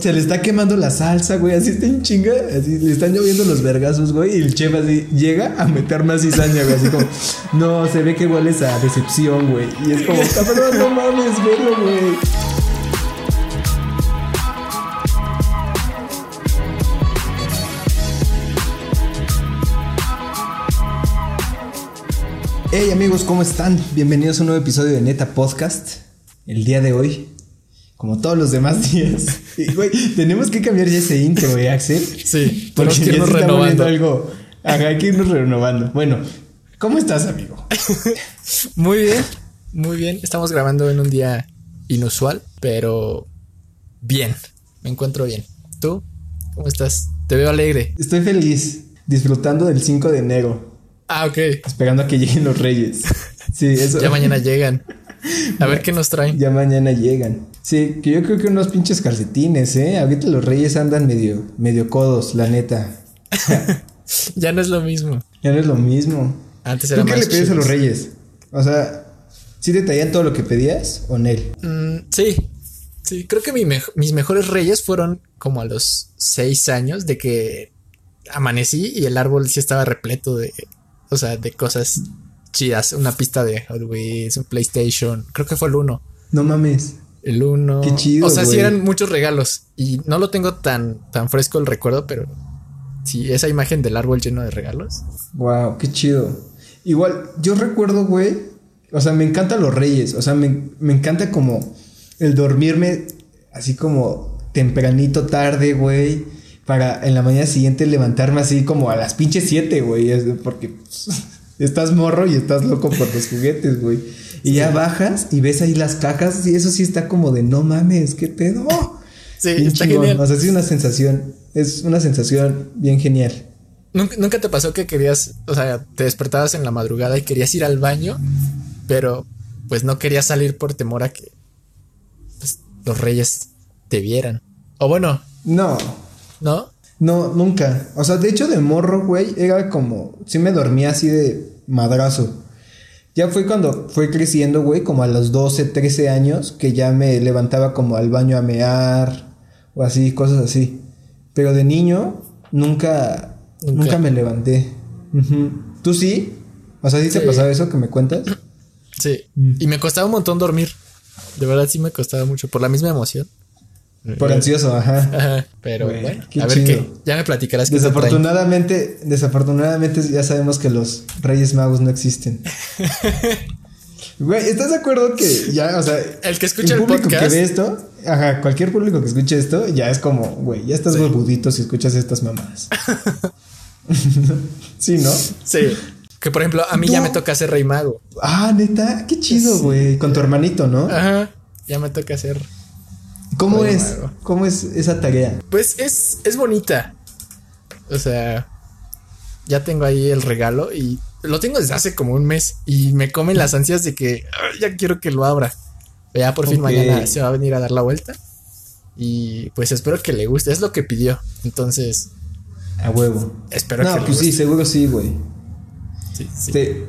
se le está quemando la salsa, güey. Así está en chinga. Así le están lloviendo los vergazos, güey. Y el chef así llega a meter más cizaña, güey. Así como, no, se ve que hueles a decepción, güey. Y es como, cabrón, no mames, velo, güey. Hey amigos, ¿cómo están? Bienvenidos a un nuevo episodio de Neta Podcast. El día de hoy, como todos los demás días. Y, güey, tenemos que cambiar ya ese intro, güey, Axel. Sí, Porque que ya irnos renovando. algo. Ajá, hay que irnos renovando. Bueno, ¿cómo estás, amigo? Muy bien, muy bien. Estamos grabando en un día inusual, pero bien. Me encuentro bien. ¿Tú? ¿Cómo estás? Te veo alegre. Estoy feliz, disfrutando del 5 de enero, Ah, ok. esperando a que lleguen los reyes. Sí, eso. Ya mañana llegan. A ver qué nos traen. Ya mañana llegan. Sí, que yo creo que unos pinches calcetines, ¿eh? Ahorita los reyes andan medio, medio codos, la neta. Ya no es lo mismo. Ya no es lo mismo. Antes ¿Tú era qué más le pedías a los reyes? O sea, ¿sí te traían todo lo que pedías o Nel? Mm, sí, sí. Creo que mi mis mejores reyes fueron como a los seis años de que amanecí y el árbol sí estaba repleto de, o sea, de cosas chidas. Una pista de Hot Wheels, un PlayStation. Creo que fue el uno. No mames. El uno. Qué chido, O sea, sí güey. eran muchos regalos. Y no lo tengo tan, tan fresco el recuerdo, pero sí, esa imagen del árbol lleno de regalos. Wow, qué chido. Igual, yo recuerdo, güey. O sea, me encantan los reyes. O sea, me, me encanta como el dormirme así como tempranito, tarde, güey. Para en la mañana siguiente levantarme así como a las pinches 7, güey. Porque pues, estás morro y estás loco por los juguetes, güey. Y ya bajas y ves ahí las cajas y eso sí está como de no mames, qué pedo. Sí, Bien está chingón. genial. O sea, sí, una sensación. Es una sensación bien genial. ¿Nunca, nunca te pasó que querías, o sea, te despertabas en la madrugada y querías ir al baño, pero pues no querías salir por temor a que pues, los reyes te vieran? O bueno, No, ¿no? No, nunca. O sea, de hecho, de morro, güey, era como. Sí me dormía así de madrazo. Ya fue cuando fue creciendo, güey, como a los 12, 13 años, que ya me levantaba como al baño a mear o así, cosas así. Pero de niño, nunca. Nunca, Nunca. me levanté. ¿Tú sí? O sea, ¿sí, te Sí. pasaba eso que me cuentas? Sí. Mm. Y me costaba un montón dormir. De verdad sí me costaba mucho por la misma emoción. Por ansioso, ajá. Ajá, pero Güey, bueno, qué a ver qué. Ya me platicarás que te traen. Desafortunadamente, desafortunadamente ya sabemos que los Reyes Magos no existen. Güey, ¿estás de acuerdo que ya, o sea, El que escucha el público podcast. que ve esto, ajá, cualquier público que escuche esto, ya es como, güey, ya estás Sí. huevudito si escuchas estas mamadas. sí, ¿no? Sí. Que por ejemplo, a mí ya me toca ser rey mago. Ah, neta, qué chido, Sí. güey, con tu hermanito, ¿no? Ajá. Ya me toca ser. ¿Cómo es? ¿Cómo es esa tarea? Pues es, es bonita. O sea, ya tengo ahí el regalo y lo tengo desde hace como un mes y me comen las ansias de que "Ay, ya quiero que lo abra. Ya por fin mañana se va a venir a dar la vuelta y pues espero que le guste. Es lo que pidió. Entonces, A huevo. espero que No, le pues sí, guste. seguro sí, güey. Sí, sí. Este,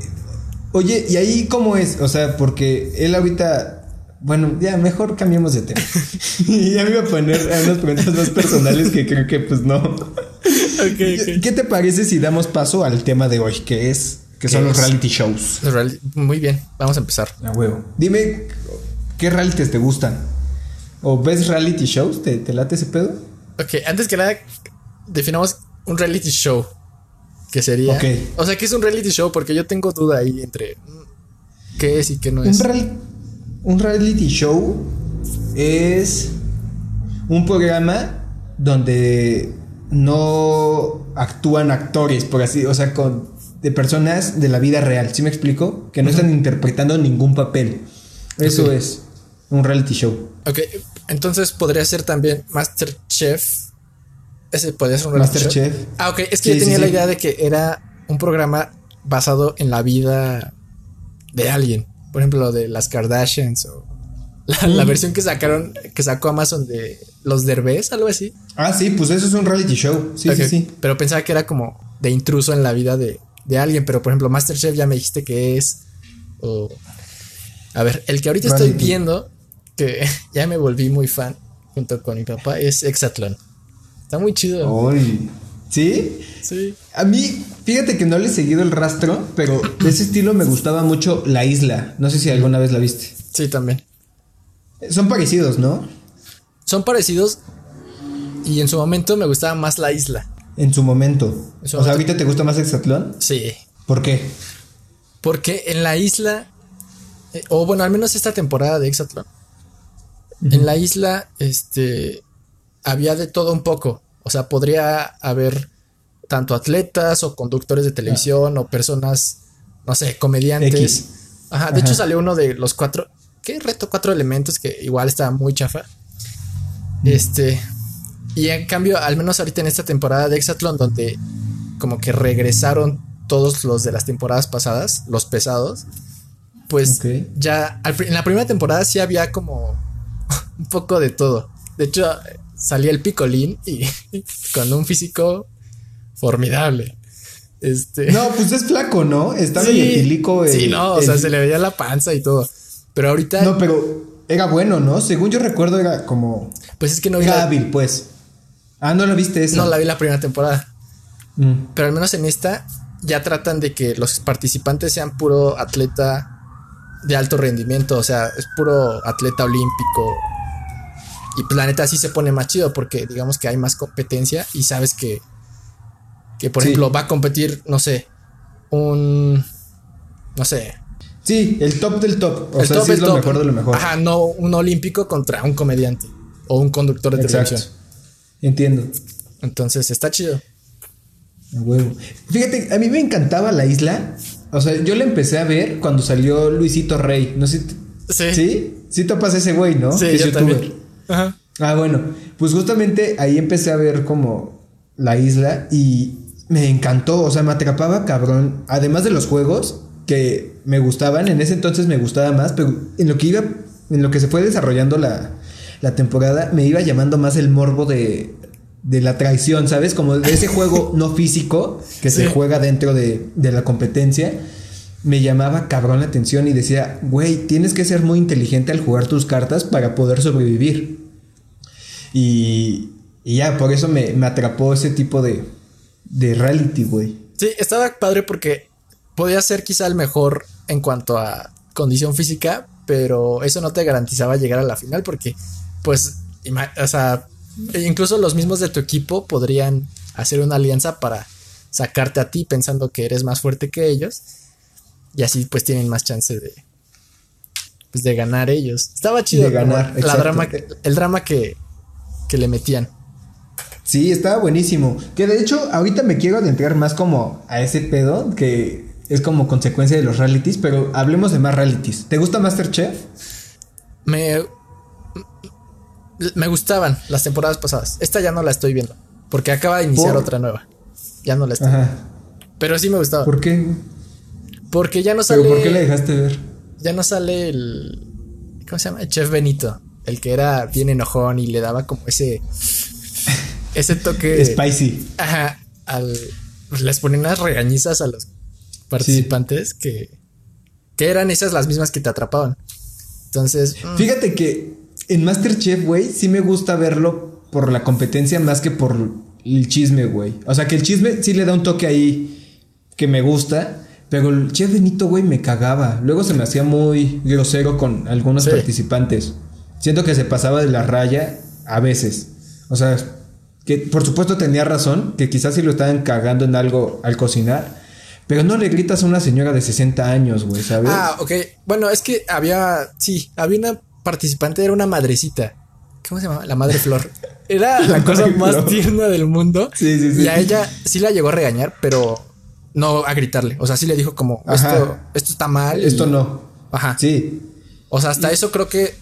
oye, ¿y ahí cómo es? O sea, porque él ahorita. Bueno, ya mejor cambiemos de tema. Y ya me iba a poner a unas preguntas más personales que creo que pues no. ¿Qué te parece si damos paso al tema de hoy, que es que son ¿Qué los reality shows? Muy bien, vamos a empezar. A huevo. Dime qué realities te gustan. ¿O ves reality shows? ¿Te, te late ese pedo? Ok, antes que nada, definamos un reality show. Que sería. Ok. O sea, ¿qué es un reality show? Porque yo tengo duda ahí entre mm, qué es y qué no Un, es. real- un reality show es un programa donde no actúan actores, por así, o sea, con de personas de la vida real, ¿sí me explico? Que no están interpretando ningún papel. Eso es un reality show. Ok, entonces podría ser también Masterchef. Ese podría ser un reality show. Masterchef. Ah, ok, es Sí, que yo tenía sí. la idea de que era un programa basado en la vida de alguien. Por ejemplo, de las Kardashians o la, la versión que sacaron, que sacó Amazon de los Derbez, algo así. Ah, sí, pues eso es un reality show. Sí, sí, sí. Pero pensaba que era como de intruso en la vida de, de alguien. Pero por ejemplo, Masterchef ya me dijiste que es. O. A ver, el que ahorita estoy viendo, que ya me volví muy fan, junto con mi papá es Exatlón. Está muy chido. Uy. ¿Sí? Sí. A mí, fíjate que no le he seguido el rastro, pero de ese estilo me gustaba mucho La Isla. No sé si alguna vez la viste. Sí, también. Son parecidos, ¿no? Son parecidos y en su momento me gustaba más La Isla. En su momento. En su o sea, ¿ahorita te gusta más Exatlón? Sí. ¿Por qué? Porque en la isla, eh, o bueno, al menos esta temporada de Exatlón, en la isla, este, había de todo un poco. O sea, podría haber tanto atletas o conductores de televisión o personas, no sé, comediantes. X. Ajá, de Ajá. hecho salió uno de los cuatro, ¿qué reto? Cuatro elementos que igual estaba muy chafa. Este, y en cambio, al menos ahorita en esta temporada de Exatlón, donde como que regresaron todos los de las temporadas pasadas, los pesados, pues ya al en la primera temporada sí había como un poco de todo. De hecho, salía el picolín y con un físico formidable. Este. No, pues es flaco, ¿no? Está medio etilico. sí, el- no, o sea, se le veía la panza y todo. Pero ahorita, No, pero era bueno, ¿no? Según yo recuerdo, era como. pues es que no vi, Era la, hábil, pues. Ah, no lo viste eso. no la vi la primera temporada. Mm. Pero al menos en esta ya tratan de que los participantes sean puro atleta de alto rendimiento, o sea, es puro atleta olímpico. Y pues la neta sí se pone más chido porque digamos que hay más competencia y sabes que, que por Sí. ejemplo, va a competir, no sé, un, no sé, Sí, el top del top. O el sea, top, sí es lo top. mejor de lo mejor. Ajá, no un olímpico contra un comediante o un conductor de Exacto. televisión. Entiendo. Entonces está chido. A huevo. Fíjate, a mí me encantaba la isla. O sea, yo la empecé a ver cuando salió Luisito Rey. No sé. Sí. ¿Sí? Sí topas ese güey, ¿no? Sí, Que es yo youtuber. también. Ajá. Ah, bueno. Pues justamente ahí empecé a ver como la isla y me encantó. O sea, me atrapaba cabrón. Además de los juegos que me gustaban, en ese entonces me gustaba más, pero en lo que iba, en lo que se fue desarrollando la, la temporada, me iba llamando más el morbo de, de la traición, ¿sabes? Como de ese juego no físico que se juega dentro de, de la competencia. Me llamaba cabrón la atención y decía, güey, tienes que ser muy inteligente al jugar tus cartas para poder sobrevivir. Y, y ya, por eso me, me atrapó ese tipo de, de reality, güey. Sí, estaba padre porque podía ser quizá el mejor en cuanto a condición física, pero eso no te garantizaba llegar a la final porque, pues, o sea, incluso los mismos de tu equipo podrían hacer una alianza para sacarte a ti pensando que eres más fuerte que ellos y así pues tienen más chance de pues de ganar ellos. Estaba chido De ganar, la drama el drama que, que le metían. Sí, estaba buenísimo. Que de hecho, ahorita me quiero adentrar más como a ese pedo que es como consecuencia de los realities, pero hablemos de más realities. ¿Te gusta Masterchef? Me me gustaban las temporadas pasadas. Esta ya no la estoy viendo porque acaba de iniciar ¿Por? otra nueva. Ya no la estoy. Ajá. Pero sí me gustaba. ¿Por qué? porque ya no ¿Pero sale por qué la dejaste ver? ya no sale el ¿cómo se llama? El chef Benito, el que era bien enojón y le daba como ese ese toque Spicy. Ajá, al, les ponen unas regañizas a los participantes que, que eran esas las mismas que te atrapaban. Entonces, mm, Fíjate que en Masterchef, güey, sí me gusta verlo por la competencia más que por el chisme, güey. O sea, que el chisme sí le da un toque ahí que me gusta, pero el chef Benito, güey, me cagaba. Luego se me hacía muy grosero con algunos Sí. participantes. Siento que se pasaba de la raya a veces. O sea, que por supuesto tenía razón, que quizás sí lo estaban cagando en algo al cocinar. Pero no le gritas a una señora de 60 años, güey, ¿sabes? ah, ok. Bueno, es que había, sí, había una participante, era una madrecita. ¿Cómo se llama? La madre Flor. Era la, La cosa más Flor. tierna del mundo. Sí, sí, sí. Y a ella sí la llegó a regañar, pero no a gritarle. O sea, sí le dijo como, esto, esto está mal. y- Esto no. Ajá. Sí. O sea, hasta eso creo que,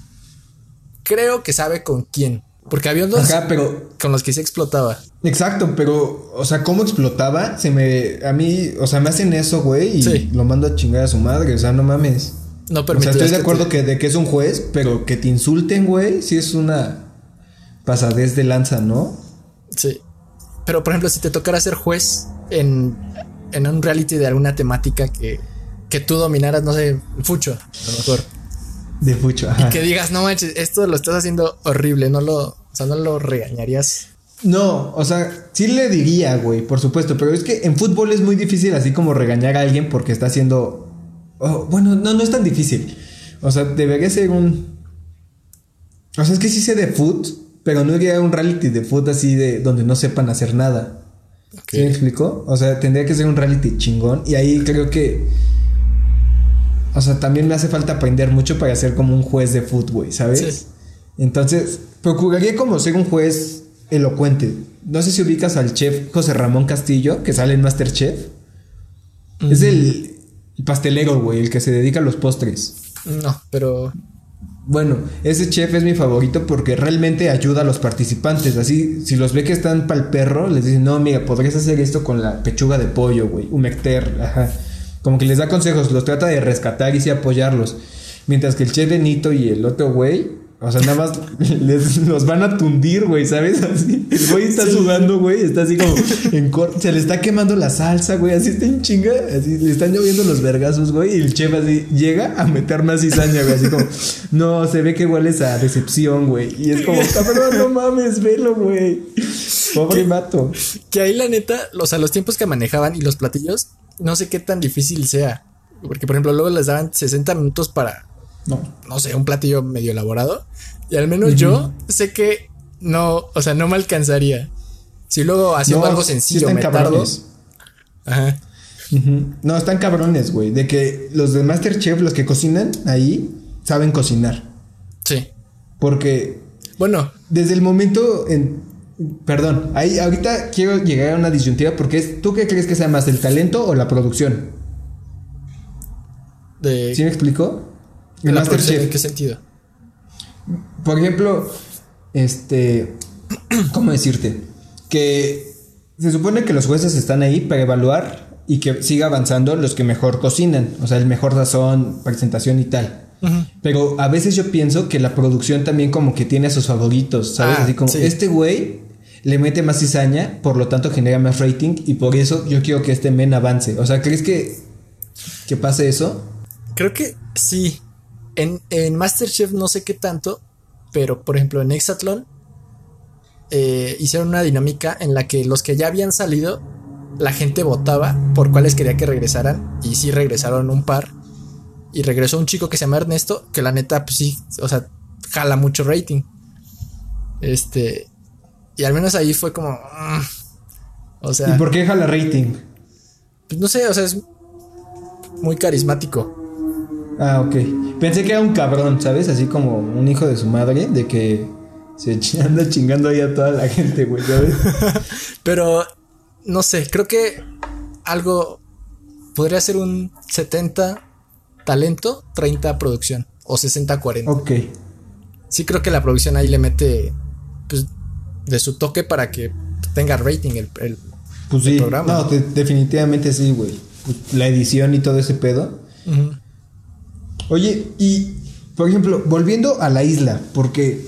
creo que sabe con quién. Porque había unos Ajá, pero con los que se explotaba. Exacto, pero, o sea, cómo explotaba, se me, a mí, o sea, me hacen eso, güey, y Sí. lo mando a chingar a su madre, o sea, no mames. No O sea, estoy de que acuerdo te- que de que es un juez, pero que te insulten, güey, sí es una pasadez de lanza, ¿no? Sí. Pero, por ejemplo, si te tocara ser juez en, en un reality de alguna temática que, que tú dominaras, no sé, fucho, a lo mejor. De fucho, ajá. Que digas, no manches, esto lo estás haciendo horrible, no lo. sea, no lo regañarías. No, o sea, sí le diría, güey, por supuesto, pero es que en fútbol es muy difícil así como regañar a alguien porque está haciendo... oh, bueno, no, no es tan difícil. O sea, debería ser un... O sea, es que sí sé de foot, pero no iría a un reality de foot así de donde no sepan hacer nada. ¿Sí me explico? O sea, tendría que ser un reality chingón y ahí creo que... O sea, también me hace falta aprender mucho para ser como un juez de güey, ¿sabes? Sí. Entonces, procuraría como ser un juez elocuente. No sé si ubicas al chef José Ramón Castillo, que sale en Masterchef. Es el, el pastelero, güey, el que se dedica a los postres. No, pero Bueno, ese chef es mi favorito porque realmente ayuda a los participantes. Así, si los ve que están pa'l perro, les dicen, no, mira, podrías hacer esto con la pechuga de pollo, güey. Humecter, ajá. Como que les da consejos, los trata de rescatar y sí apoyarlos. Mientras que el chef Benito y el otro güey, o sea, nada más les, los van a tundir, güey, ¿sabes? Así. El güey está sudando, güey, está así como en cor se le está quemando la salsa, güey, así está en chinga, así le están lloviendo los vergazos, güey, y el chef así llega a meter más cizaña, güey, así como, no, se ve que hueles a decepción, güey, y es como, cabrón, no mames, velo, güey. Pobre mato. que ahí la neta, o sea, los tiempos que manejaban y los platillos, no sé qué tan difícil sea. Porque, por ejemplo, luego les daban 60 minutos para, No. no sé, un platillo medio elaborado. Y al menos yo sé que no, o sea, no me alcanzaría. Si luego haciendo No, algo sí sencillo están me tardo. Ajá. No, están cabrones, güey. De que los de Masterchef, los que cocinan ahí, saben cocinar. Sí. Porque Bueno, desde el momento en. Perdón, ahí ahorita quiero llegar a una disyuntiva porque es. ¿Tú qué crees que sea más, el talento o la producción? de, ¿Sí me explico? En la Masterchef. ¿en qué sentido? Por ejemplo, este. ¿Cómo decirte? Que se supone que los jueces están ahí para evaluar y que siga avanzando los que mejor cocinan. O sea, el mejor sazón, presentación y tal. Pero a veces yo pienso que la producción también como que tiene a sus favoritos, ¿sabes? Ah, Así como, sí. este güey le mete más cizaña, por lo tanto genera más rating y por eso yo quiero que este men avance. O sea, ¿crees que, que pase eso? Creo que sí. En, en Masterchef no sé qué tanto, pero por ejemplo en Hexatlón eh, hicieron una dinámica en la que los que ya habían salido, la gente votaba por cuáles quería que regresaran. Y sí regresaron un par. Y regresó un chico que se llama Ernesto, que la neta, pues sí, o sea, jala mucho rating. Este. Y al menos ahí fue como. mm, o sea, ¿Y por qué jala rating? pues no sé, o sea, es muy carismático. Ah, ok. Pensé que era un cabrón, ¿sabes? Así como un hijo de su madre, de que se anda chingando ahí a toda la gente, güey, ¿sabes? Pero no sé, creo que algo podría ser un 70 talento, 30 producción o 60-40. ok. Sí creo que la producción ahí le mete pues, de su toque para que tenga rating el, el- Pues el sí. programa. No, de- definitivamente sí, güey. La edición y todo ese pedo. Oye, y por ejemplo, volviendo a la isla, porque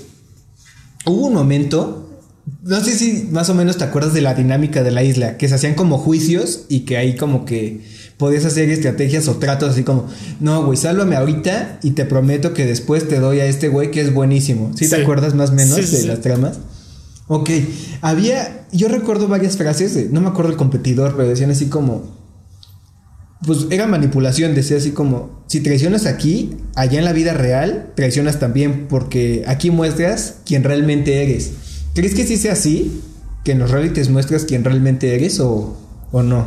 hubo un momento, no sé si más o menos te acuerdas de la dinámica de la isla, que se hacían como juicios y que ahí como que podías hacer estrategias o tratos así como, no, güey, sálvame ahorita y te prometo que después te doy a este güey que es buenísimo. ¿Sí, te acuerdas más o menos sí, de sí. las tramas? Ok, había, yo recuerdo varias frases, de- no me acuerdo el competidor, pero decían así como, pues era manipulación, decía así como, si traicionas aquí, allá en la vida real, traicionas también, porque aquí muestras quién realmente eres. ¿Crees que sí sea así? ¿Que en los realities muestras quién realmente eres o, o no?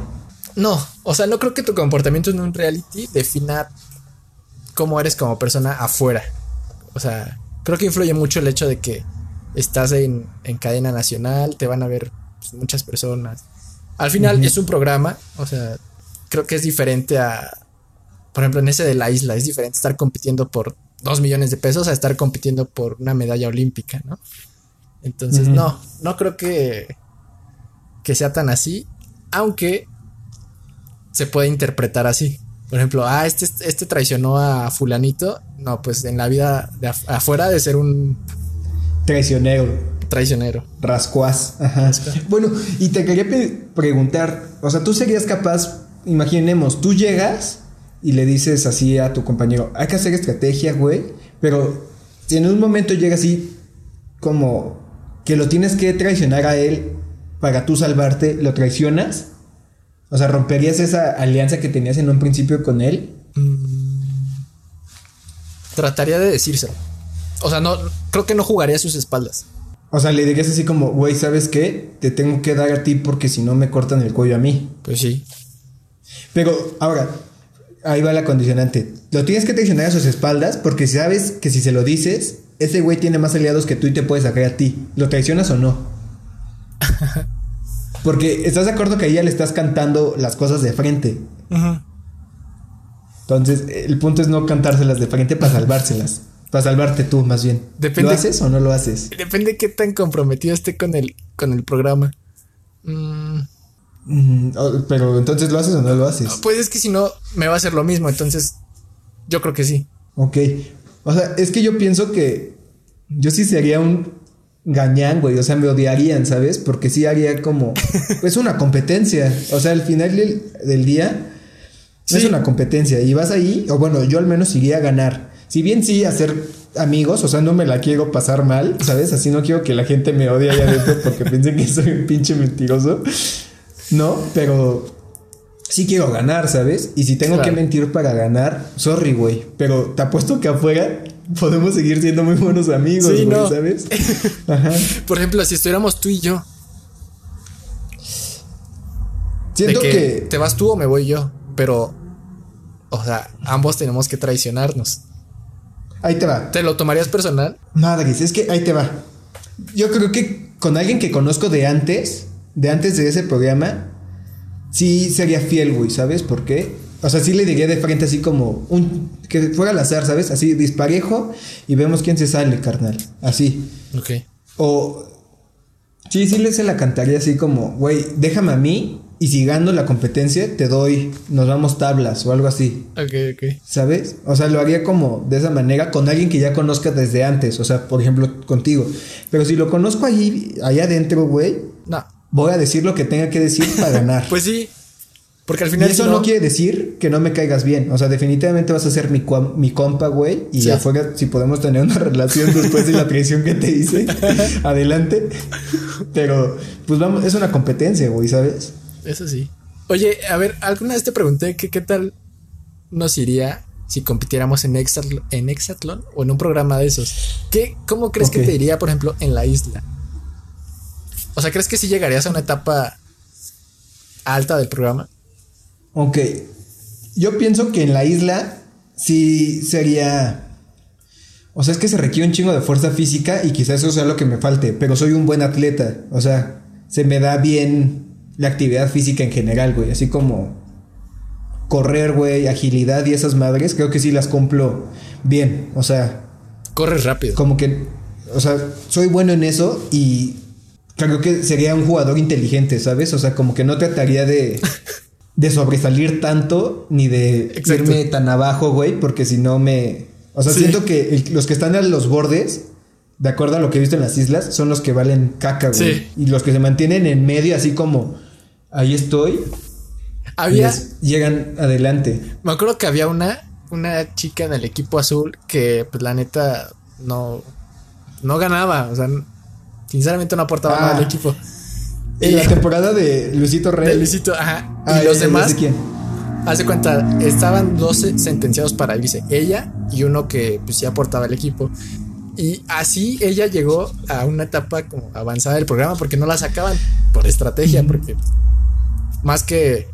No, o sea, no creo que tu comportamiento en un reality defina cómo eres como persona afuera. O sea, creo que influye mucho el hecho de que estás en, en cadena nacional, te van a ver pues, muchas personas. Al final es un programa, o sea, creo que es diferente a, por ejemplo, en ese de la isla, es diferente estar compitiendo por dos millones de pesos a estar compitiendo por una medalla olímpica, ¿no? Entonces, no, no creo que, que sea tan así, aunque se puede interpretar así. Por ejemplo, ah, este, este traicionó a fulanito. No, pues en la vida de afuera de ser un Traicionero, traicionero. rascuaz. Ajá. Bueno, y te quería preguntar, o sea, tú serías capaz, imaginemos, tú llegas y le dices así a tu compañero, hay que hacer estrategia, güey, pero si en un momento llega así como que lo tienes que traicionar a él para tú salvarte, ¿lo traicionas? O sea, ¿romperías esa alianza que tenías en un principio con él? Trataría de decírselo. O sea, no, creo que no jugaría a sus espaldas. O sea, le dirías así como, güey, ¿sabes qué? Te tengo que dar a ti porque si no me cortan el cuello a mí. Pues sí. Pero ahora, ahí va la condicionante. Lo tienes que traicionar a sus espaldas porque sabes que si se lo dices, ese güey tiene más aliados que tú y te puede sacar a ti. ¿Lo traicionas o no? Porque estás de acuerdo que ahí ya le estás cantando las cosas de frente. Entonces, el punto es no cantárselas de frente para salvárselas. Para salvarte tú, más bien. Depende- ¿Lo haces o no lo haces? Depende de qué tan comprometido esté con el, con el programa. Mm, Mm, pero entonces, ¿lo haces o no lo haces? pues es que si no, me va a hacer lo mismo. Entonces, yo creo que sí. Ok. O sea, es que yo pienso que yo sí sería un gañán, güey. O sea, me odiarían, ¿sabes? Porque sí haría como. Pues una competencia. O sea, al final del, del día. Es una competencia. Y vas ahí, o bueno, yo al menos iría a ganar. Si bien sí, hacer amigos, o sea, no me la quiero pasar mal, ¿sabes? Así no quiero que la gente me odie allá adentro porque piensen que soy un pinche mentiroso. No, pero sí quiero ganar, ¿sabes? Y si tengo Claro. que mentir para ganar, sorry, güey. Pero te apuesto que afuera podemos seguir siendo muy buenos amigos, Sí, güey, no. ¿sabes? Ajá. Por ejemplo, si estuviéramos tú y yo, Siento de que, que. te vas tú o me voy yo, pero, o sea, ambos tenemos que traicionarnos. Ahí te va. ¿Te lo tomarías personal? Madres, es que ahí te va. Yo creo que con alguien que conozco de antes, de antes de ese programa, sí sería fiel, güey, ¿sabes por qué? O sea, sí le diría de frente así como un que fuera al azar, ¿sabes? Así disparejo y vemos quién se sale, carnal. Así. Ok. O sí, sí le se la cantaría así como, güey, déjame a mí y si gano la competencia te doy, nos damos tablas o algo así. Ok, ok. ¿Sabes? O sea, lo haría como de esa manera con alguien que ya conozca desde antes. O sea, por ejemplo, contigo. Pero si lo conozco allí, allá adentro, güey, No. voy a decir lo que tenga que decir para ganar. Pues sí. Porque al y final. eso si no... quiere decir que no me caigas bien. O sea, definitivamente vas a ser mi, cua- mi compa, güey. Y Sí. afuera, si podemos tener una relación después de la traición que te hice, adelante. Pero, pues vamos, es una competencia, güey, ¿sabes? Eso sí. Oye, a ver, alguna vez te pregunté que qué tal nos iría si compitiéramos en, Hexatl- en Hexatlón o en un programa de esos. ¿Qué, ¿Cómo crees que te iría, por ejemplo, en la isla? O sea, ¿crees que sí llegarías a una etapa alta del programa? Ok. Yo pienso que en la isla sí sería. O sea, es que se requiere un chingo de fuerza física y quizás eso sea lo que me falte, pero soy un buen atleta. O sea, se me da bien la actividad física en general, güey. Así como correr, güey, agilidad y esas madres, creo que sí las cumplo bien. O sea, Corres rápido. como que, o sea, soy bueno en eso y creo que sería un jugador inteligente, ¿sabes? O sea, como que no trataría de, de sobresalir tanto ni de Exacto. irme tan abajo, güey, porque si no me... O sea, Sí. siento que el- los que están a los bordes, de acuerdo a lo que he visto en las islas, son los que valen caca, güey. Sí. Y los que se mantienen en medio, así como, ahí estoy, Había, llegan adelante. me acuerdo que había una, una chica en el equipo azul que, pues la neta, no, no ganaba. O sea, sinceramente no aportaba Ah. nada al equipo. En Y- la temporada de Luisito Rey. de Luisito, ajá. Y Ah, los demás, sé quién. Haz de cuenta, estaban dos se- sentenciados para irse. Ella y uno que pues sí aportaba el equipo. Y así ella llegó a una etapa como avanzada del programa porque no la sacaban por estrategia, porque más que,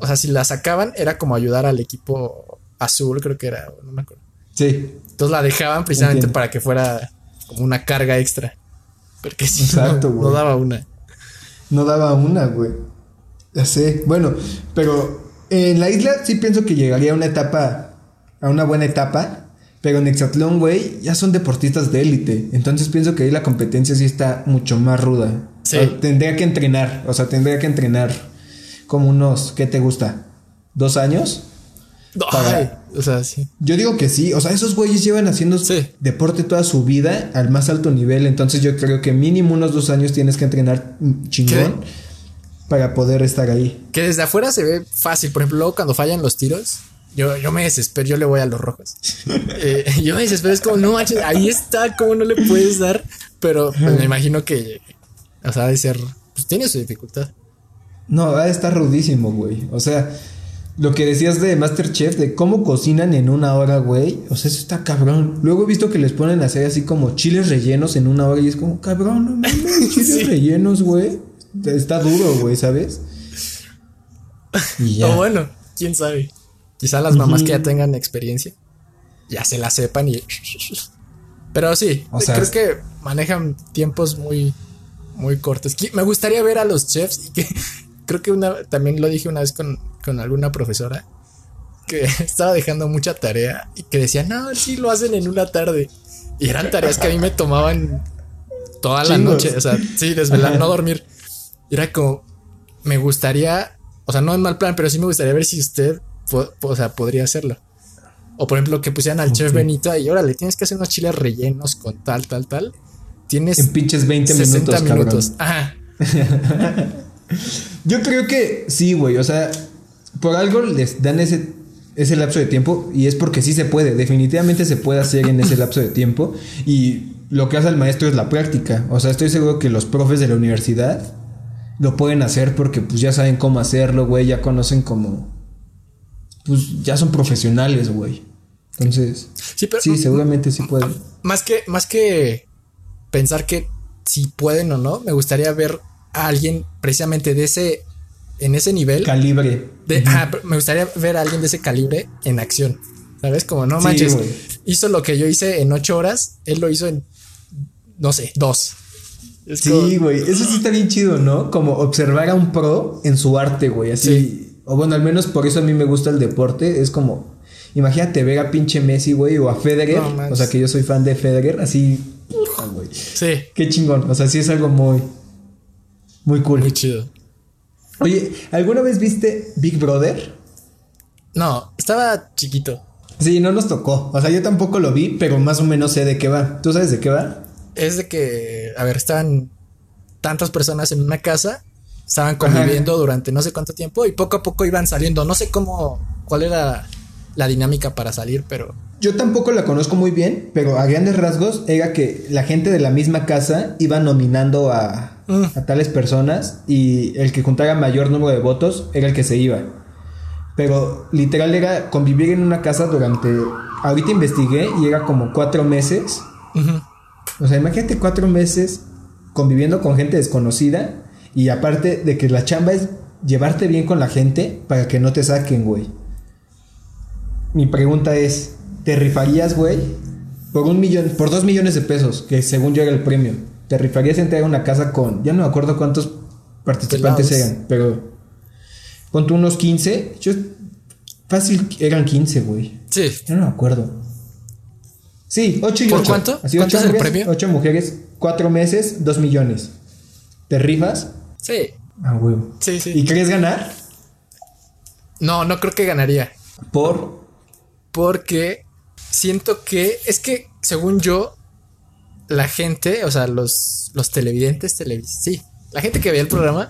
o sea, si la sacaban era como ayudar al equipo azul, creo que era, no me acuerdo. Sí. Entonces la dejaban precisamente Entiendo. para que fuera como una carga extra. Porque si Exacto, no, daba una. No daba una, güey. Ya sé. Bueno, pero en la isla sí pienso que llegaría a una etapa, a una buena etapa. Pero en Hexatlón, güey, ya son deportistas de élite. Entonces pienso que ahí la competencia sí está mucho más ruda. Sí. O tendría que entrenar. O sea, tendría que entrenar como unos, ¿qué te gusta? ¿Dos años? Para- Ay, o sea, sí. Yo digo que sí, o sea, esos güeyes llevan haciendo Sí. deporte toda su vida al más alto nivel, entonces yo creo que mínimo unos dos años tienes que entrenar chingón para poder estar ahí. Que desde afuera se ve fácil. Por ejemplo, luego cuando fallan los tiros, yo, yo me desespero, yo le voy a los rojos. Eh, yo me desespero, es como, no ahí está, ¿cómo no le puedes dar Pero pues, me imagino que, o sea, de ser, pues tiene su dificultad. No, estar rudísimo, güey. O sea, lo que decías de Masterchef, de cómo cocinan en una hora, güey. O sea, eso está cabrón. Luego he visto que les ponen a hacer así como chiles rellenos en una hora y es como, cabrón, no mames, chiles rellenos, güey. Está duro, güey, ¿sabes? Y ya. O bueno, quién sabe. Quizá las mamás que ya tengan experiencia ya se la sepan y. Pero sí, creo que manejan tiempos muy, muy cortos. Me gustaría ver a los chefs y que creo que una, también lo dije una vez con, con alguna profesora que estaba dejando mucha tarea y que decía, no, sí lo hacen en una tarde. Y eran tareas que a mí me tomaban toda la noche, o sea, sí, desvelar, no dormir. Era como, me gustaría, o sea, no en mal plan, pero sí me gustaría ver si usted, o sea, podría hacerlo. O por ejemplo, que pusieran al chef Benito y órale, tienes que hacer unos chiles rellenos con tal, tal, tal. Tienes. En pinches 20 minutos. minutos. Ajá. Yo creo que sí, güey. O sea, por algo les dan ese, ese lapso de tiempo y es porque sí se puede. Definitivamente se puede hacer en ese lapso de tiempo. Y lo que hace el maestro es la práctica. O sea, estoy seguro que los profes de la universidad lo pueden hacer porque pues ya saben cómo hacerlo, güey. Ya conocen cómo pues ya son profesionales, güey. Entonces, sí, pero, sí, seguramente sí pueden. Más que, más que pensar que si pueden o no, me gustaría ver a alguien precisamente de ese, en ese nivel. Calibre. De, me gustaría ver a alguien de ese calibre en acción. ¿Sabes? Como no manches. hizo lo que yo hice en ocho horas, él lo hizo en, no sé, dos. sí, güey. Eso sí está bien chido, ¿no? Como observar a un pro en su arte, güey. Así. O bueno, al menos por eso a mí me gusta el deporte. Es como, imagínate ver a pinche Messi, güey, o a Federer. o sea, que yo soy fan de Federer, así. Sí. Qué chingón. O sea, sí es algo muy, muy cool. Muy chido. Oye, ¿alguna vez viste Big Brother? No, estaba chiquito. Sí, no nos tocó. O sea, yo tampoco lo vi, pero más o menos sé de qué va. ¿Tú sabes de qué va? Es de que, a ver, estaban tantas personas en una casa Estaban conviviendo durante no sé cuánto tiempo y poco a poco iban saliendo. No sé cómo, cuál era la dinámica para salir, pero... Yo tampoco la conozco muy bien, pero a grandes rasgos era que la gente de la misma casa iba nominando a, mm. a tales personas y el que juntara mayor número de votos era el que se iba. Pero literal era convivir en una casa durante... Ahorita investigué y era como cuatro meses. O sea, imagínate cuatro meses conviviendo con gente desconocida y aparte de que la chamba es llevarte bien con la gente para que no te saquen, güey. Mi pregunta es, ¿te rifarías, güey? Por un millón, por dos millones de pesos, que según yo era el premio. ¿Te rifarías entrar a una casa con, ya no me acuerdo cuántos participantes eran, pero con unos 15. Yo, fácil eran 15, güey. Sí. Ya no me acuerdo. Sí, 8 y ¿Por cuánto? ¿Cuánto es el premio? 8 mujeres, 4 meses, 2 millones. ¿Te rifas? Sí. Ah, huevo. Sí, sí. ¿Y querés ganar? No, no creo que ganaría. ¿Por? Porque siento que es que, según yo, la gente, o sea, los, los televidentes, televis sí, la gente que veía el programa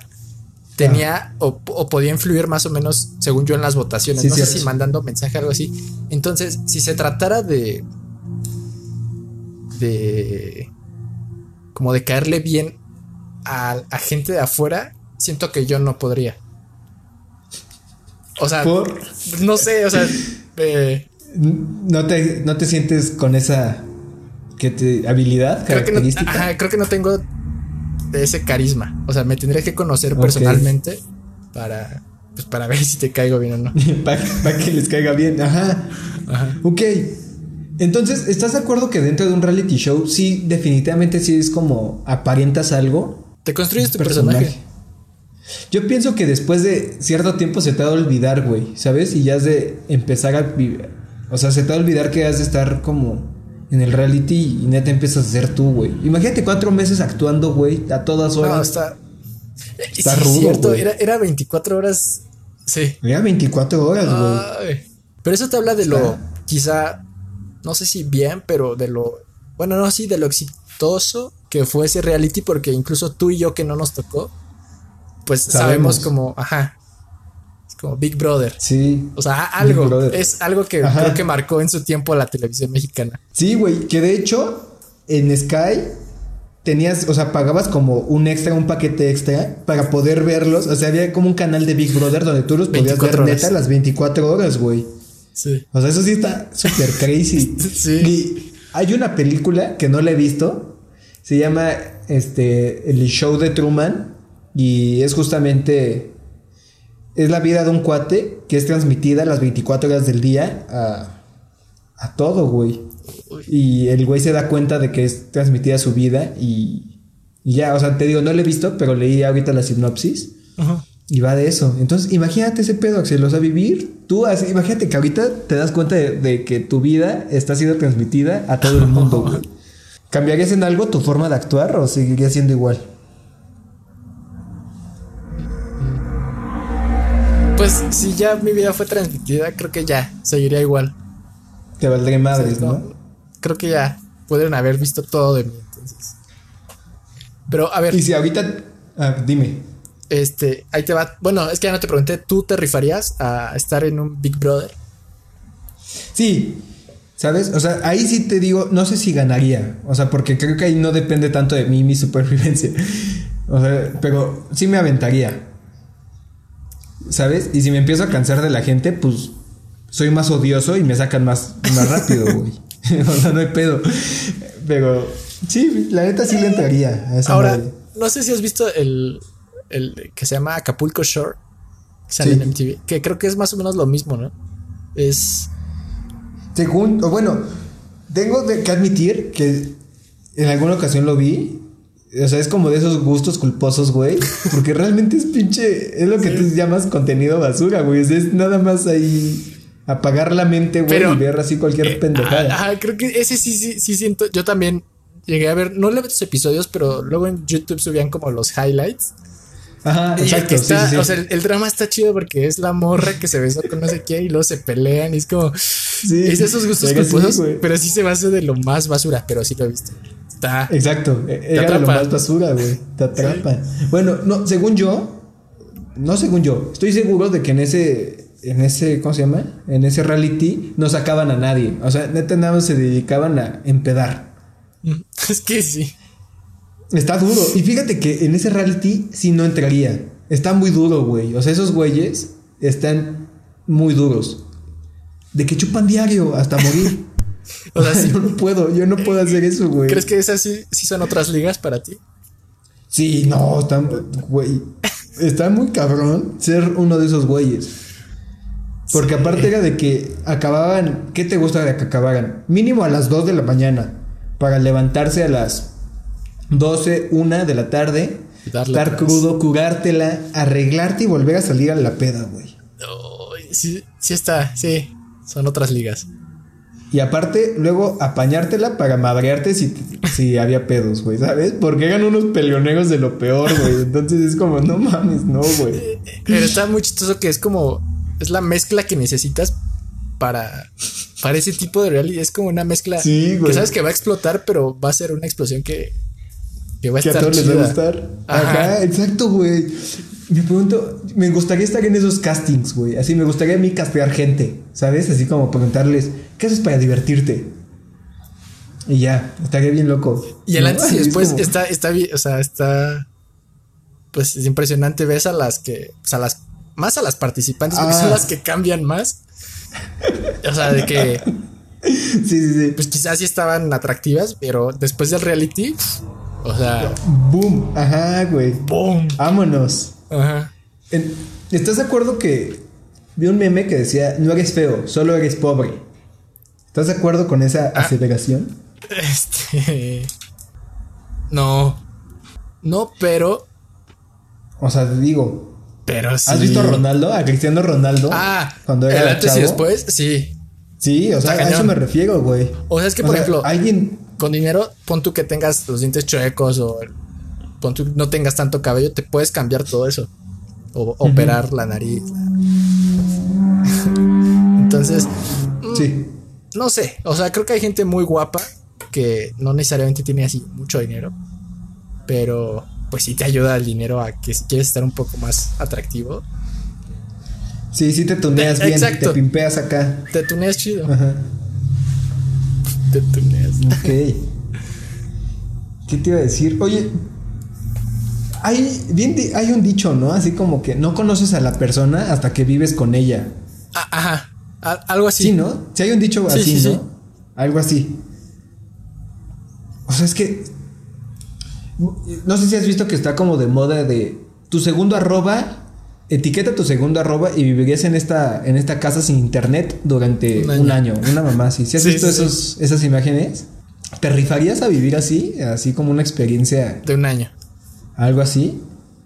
tenía o, podía influir más o menos, según yo, en las votaciones. no sé si mandando mensaje o algo así. Entonces, si se tratara de. de. como de caerle bien a, gente de afuera, siento que yo no podría. O sea, no sé, o sea, no, te, no te sientes con esa que te, habilidad creo característica. Que no, creo que no tengo ese carisma. O sea, me tendría que conocer personalmente para, pues, para ver si te caigo bien o no. para, que les caiga bien, ajá. Ajá. Ok. Entonces, ¿estás de acuerdo que dentro de un reality show sí, definitivamente sí es como aparentas algo? Te construyes tu personaje. Yo pienso que después de cierto tiempo se te va a olvidar, güey, ¿sabes? Y ya has de empezar a vivir. O sea, se te va a olvidar que has de estar como en el reality y neta empiezas a ser tú, güey. Imagínate cuatro meses actuando, güey, a todas horas. No, está. Está rudo. Era, era 24 horas. Sí. Era 24 horas, güey. Pero eso te habla de lo. Quizá. No sé si bien, pero de lo. Bueno, no, sí, de lo exitoso que fue ese reality porque incluso tú y yo que no nos tocó, pues sabemos, como, ajá, como Big Brother. Sí. O sea, algo, es algo que creo que marcó en su tiempo la televisión mexicana. Sí, güey, que de hecho en Sky tenías, o sea, pagabas como un extra, un paquete extra para poder verlos. O sea, había como un canal de Big Brother donde tú los podías ver neta las 24 horas, güey. Sí. O sea, eso sí está súper crazy. sí. Y hay una película que no la he visto. Se llama este El Show de Truman. Y es justamente. Es la vida de un cuate que es transmitida las 24 horas del día a, a todo, güey. Y el güey se da cuenta de que es transmitida su vida y, y ya, o sea, te digo, no lo he visto, pero leí ahorita la sinopsis. Ajá. Y va de eso. Entonces, imagínate ese pedo, Axel. O sea, vivir. Tú, así, imagínate que ahorita te das cuenta de, que tu vida está siendo transmitida a todo el mundo, ¿Cambiarías en algo tu forma de actuar o seguirías siendo igual? Pues si ya mi vida fue transmitida, creo que ya seguiría igual. Te valdría madres, ¿no? Creo que ya pueden haber visto todo de mí, entonces. Pero a ver. Y si ahorita. Ah, dime. Este, ahí te va. Bueno, es que ya no te pregunté, ¿tú te rifarías a estar en un Big Brother? Sí, ¿sabes? O sea, ahí sí te digo, no sé si ganaría. O sea, porque creo que ahí no depende tanto de mí mi supervivencia. O sea, pero sí me aventaría. ¿Sabes? Y si me empiezo a cansar de la gente, pues soy más odioso y me sacan más, más rápido, güey. o sea, no hay pedo. Pero sí, la neta sí le entraría a esa Ahora, no sé si has visto el, el que se llama Acapulco Shore, que sale en MTV, que creo que es más o menos lo mismo, ¿no? Es... Según, bueno, tengo que admitir que en alguna ocasión lo vi. O sea, es como de esos gustos culposos, güey. Porque realmente es pinche. Es lo que tú llamas contenido basura, güey. es nada más ahí apagar la mente, güey, y ver así cualquier eh, pendejada. Ajá, creo que ese sí, sí, sí siento. Yo también llegué a ver, no le los episodios, pero luego en YouTube subían como los highlights. Ajá, exacto. O sea, el, drama está chido porque es la morra que se besó con no sé qué y luego se pelean y es como. Sí, es esos gustos culposos, pero sí se basa de lo más basura, pero sí lo he visto. Exacto. E-, era lo más basura, güey. Te atrapa. Bueno, no, según yo, no según yo, estoy seguro de que en ese. En ese, ¿cómo se llama? En ese reality no sacaban a nadie. O sea, neta nada más se dedicaban a empedar. Es que sí. Está duro. Y fíjate que en ese reality sí no entraría. Está muy duro, güey. O sea, esos güeyes están muy duros. De que chupan diario hasta morir. o sea, yo no puedo, yo no puedo hacer eso, güey. ¿Crees que esas sí, sí son otras ligas para ti? Sí, no, están, güey. Está muy cabrón ser uno de esos güeyes. Porque aparte era de que acababan, ¿qué te gusta de que acabaran? Mínimo a las 2 de la mañana. Para levantarse a las 12, 1 de la tarde, estar crudo, curártela, arreglarte y volver a salir a la peda, güey. sí, sí está, sí, son otras ligas. Y aparte, luego apañártela para madrearte si, si había pedos, güey, ¿sabes? Porque eran unos peleoneros de lo peor, güey. Entonces es como, no mames, no, güey. Pero está muy chistoso que es como, es la mezcla que necesitas para, para ese tipo de realidad. Es como una mezcla que sabes que va a explotar, pero va a ser una explosión que que va a, todos les va a gustar. Ajá, exacto, güey. Me pregunto, me gustaría estar en esos castings, güey. Así me gustaría a mí castear gente, ¿sabes? Así como preguntarles, ¿qué haces para divertirte? Y ya, estaría bien loco. Y el antes y después está, está bien, o sea, está. Pues es impresionante. Ves a las que. O sea, las. Más a las participantes, porque son ah. las que cambian más. O sea, de que. Sí, sí, sí. Pues quizás sí estaban atractivas, pero después del reality o sea. Boom. Ajá, güey. Boom. Vámonos. Ajá. ¿Estás de acuerdo que vi un meme que decía, no eres feo, solo eres pobre? ¿Estás de acuerdo con esa ah. Este. No. No, pero. O sea, te digo. Pero sí. ¿Has visto a Ronaldo? A Cristiano Ronaldo. Ah, cuando era el antes y después, sí. Sí, o sea, a eso me refiero, güey. O sea, es que, por ejemplo, alguien con dinero, pon tú que tengas los dientes chuecos o no tengas tanto cabello, te puedes cambiar todo eso. O operar la nariz. Entonces, sí. No sé, o sea, creo que hay gente muy guapa que no necesariamente tiene así mucho dinero, pero pues sí te ayuda el dinero a que si quieres estar un poco más atractivo. Sí, sí te tuneas bien, te pimpeas acá. Te tuneas chido. Ajá. Ok. ¿Qué te iba a decir? Oye, hay, bien, hay un dicho, ¿no? Así como que no conoces a la persona hasta que vives con ella. Ah, ajá. algo así. Sí, ¿no? Si hay un dicho así, ¿no? Algo así. O sea, es que. No sé si has visto que está como de moda de tu segundo arroba. Etiqueta tu segundo arroba y vivirías en esta, en esta casa sin internet durante un año. una mamá así. ¿Si has visto esos, esas imágenes? ¿Te rifarías a vivir así? Así como una experiencia. De un año. Algo así.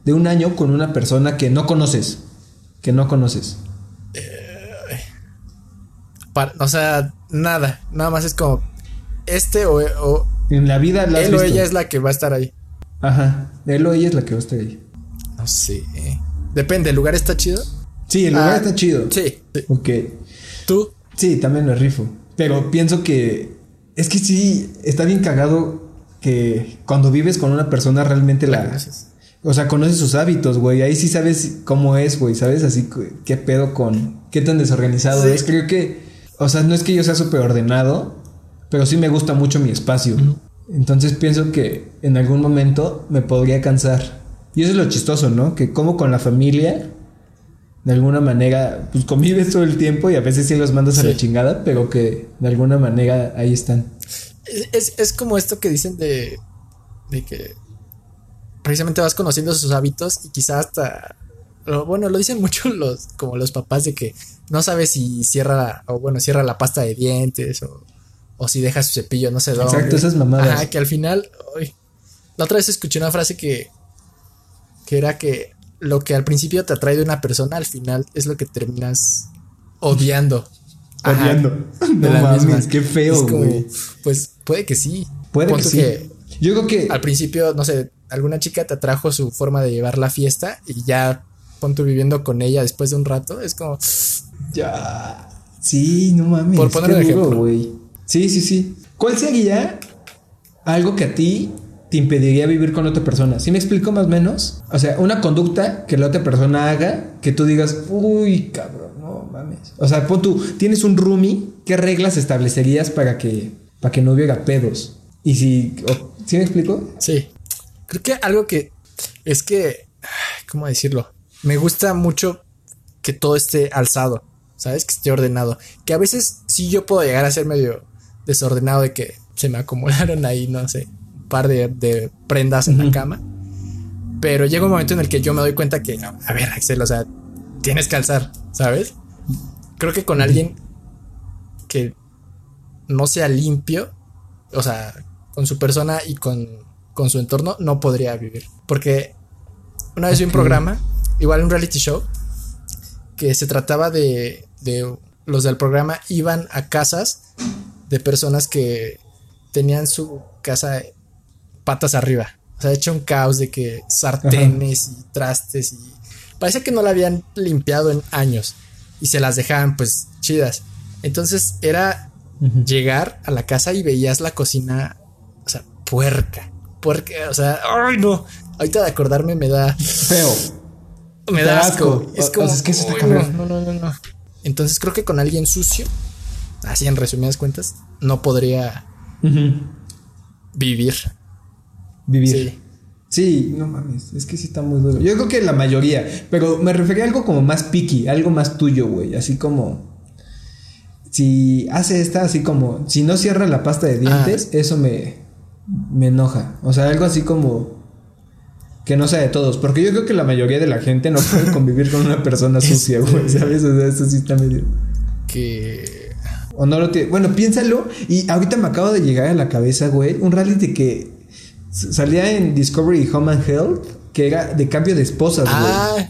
De un año con una persona que no conoces. Que no conoces. Eh, o sea, nada. Nada más es como. Este o. en la vida la Él o ella es la que va a estar ahí. Ajá. Él o ella es la que va a estar ahí. No sé. Depende, ¿el lugar está chido? Sí, el lugar ah, está chido. Sí, Ok. ¿Tú? Sí, también lo rifo. Pero pienso que. Es que sí, está bien cagado que cuando vives con una persona realmente la. o sea, conoces sus hábitos, güey. Ahí sí sabes cómo es, güey. ¿Sabes? Así, qué pedo con. Qué tan desorganizado es. Creo que. O sea, no es que yo sea súper ordenado, pero sí me gusta mucho mi espacio. Entonces pienso que en algún momento me podría cansar. Y eso es lo chistoso, ¿no? Que como con la familia, de alguna manera, pues convives todo el tiempo y a veces sí los mandas a la chingada, pero que de alguna manera ahí están. Es, como esto que dicen de, de que precisamente vas conociendo sus hábitos y quizás hasta bueno, lo dicen mucho los como los papás de que no sabes si cierra o bueno, cierra la pasta de dientes o, o si deja su cepillo, no sé dónde. Exacto, esas mamadas. Ajá, que al final, la otra vez escuché una frase que que era que lo que al principio te atrae de una persona, al final es lo que terminas odiando. Odiando. no mames, qué feo, güey. Pues puede que sí. Puede que sí. Yo creo que. Al principio, no sé, alguna chica te atrajo su forma de llevar la fiesta y ya pon viviendo con ella después de un rato, es como. Ya. Sí, no mames. Por poner un ejemplo. güey. Sí, sí, sí. ¿Cuál sería algo que a ti te impediría vivir con otra persona. ¿Sí me explico más o menos? O sea, una conducta que la otra persona haga que tú digas, uy, cabrón, no mames. O sea, pon tú, tienes un roomie, ¿qué reglas establecerías para que, para que no hubiera pedos? Y si, ¿sí me explico? Sí. Creo que algo que es que, ¿cómo decirlo? Me gusta mucho que todo esté alzado, ¿sabes? Que esté ordenado. Que a veces sí yo puedo llegar a ser medio desordenado de que se me acumularon ahí, no sé, par de, prendas en la cama. Pero llega un momento en el que yo me doy cuenta que, a ver, Axel, o sea, tienes que alzar, ¿sabes? Creo que con alguien que no sea limpio, o sea, con su persona y con, con su entorno, no podría vivir. Porque una vez vi un programa, igual un reality show, que se trataba de, de los del programa iban a casas de personas que tenían su casa patas arriba. O sea, hecho un caos de que sartenes y trastes y parece que no la habían limpiado en años y se las dejaban pues chidas. Entonces era llegar a la casa y veías la cocina, o sea, puerca, puerca, o sea, ay no, ahorita de acordarme me da feo. Me da asco. Es como, es que no, no, no, no, Entonces creo que con alguien sucio, así en resumidas cuentas, no podría vivir vivir. Sí. no mames, es que sí está muy duro. Yo creo que la mayoría, pero me refería a algo como más picky, algo más tuyo, güey, así como si hace esta así como si no cierra la pasta de dientes, ah. eso me me enoja. O sea, algo así como que no sea de todos, porque yo creo que la mayoría de la gente no puede convivir con una persona sucia, güey, ¿sabes? O sea, eso sí está medio que o no lo tiene. Bueno, piénsalo y ahorita me acabo de llegar a la cabeza, güey, un reality que Salía en Discovery Home and Health, que era de cambio de esposas, güey. Ah.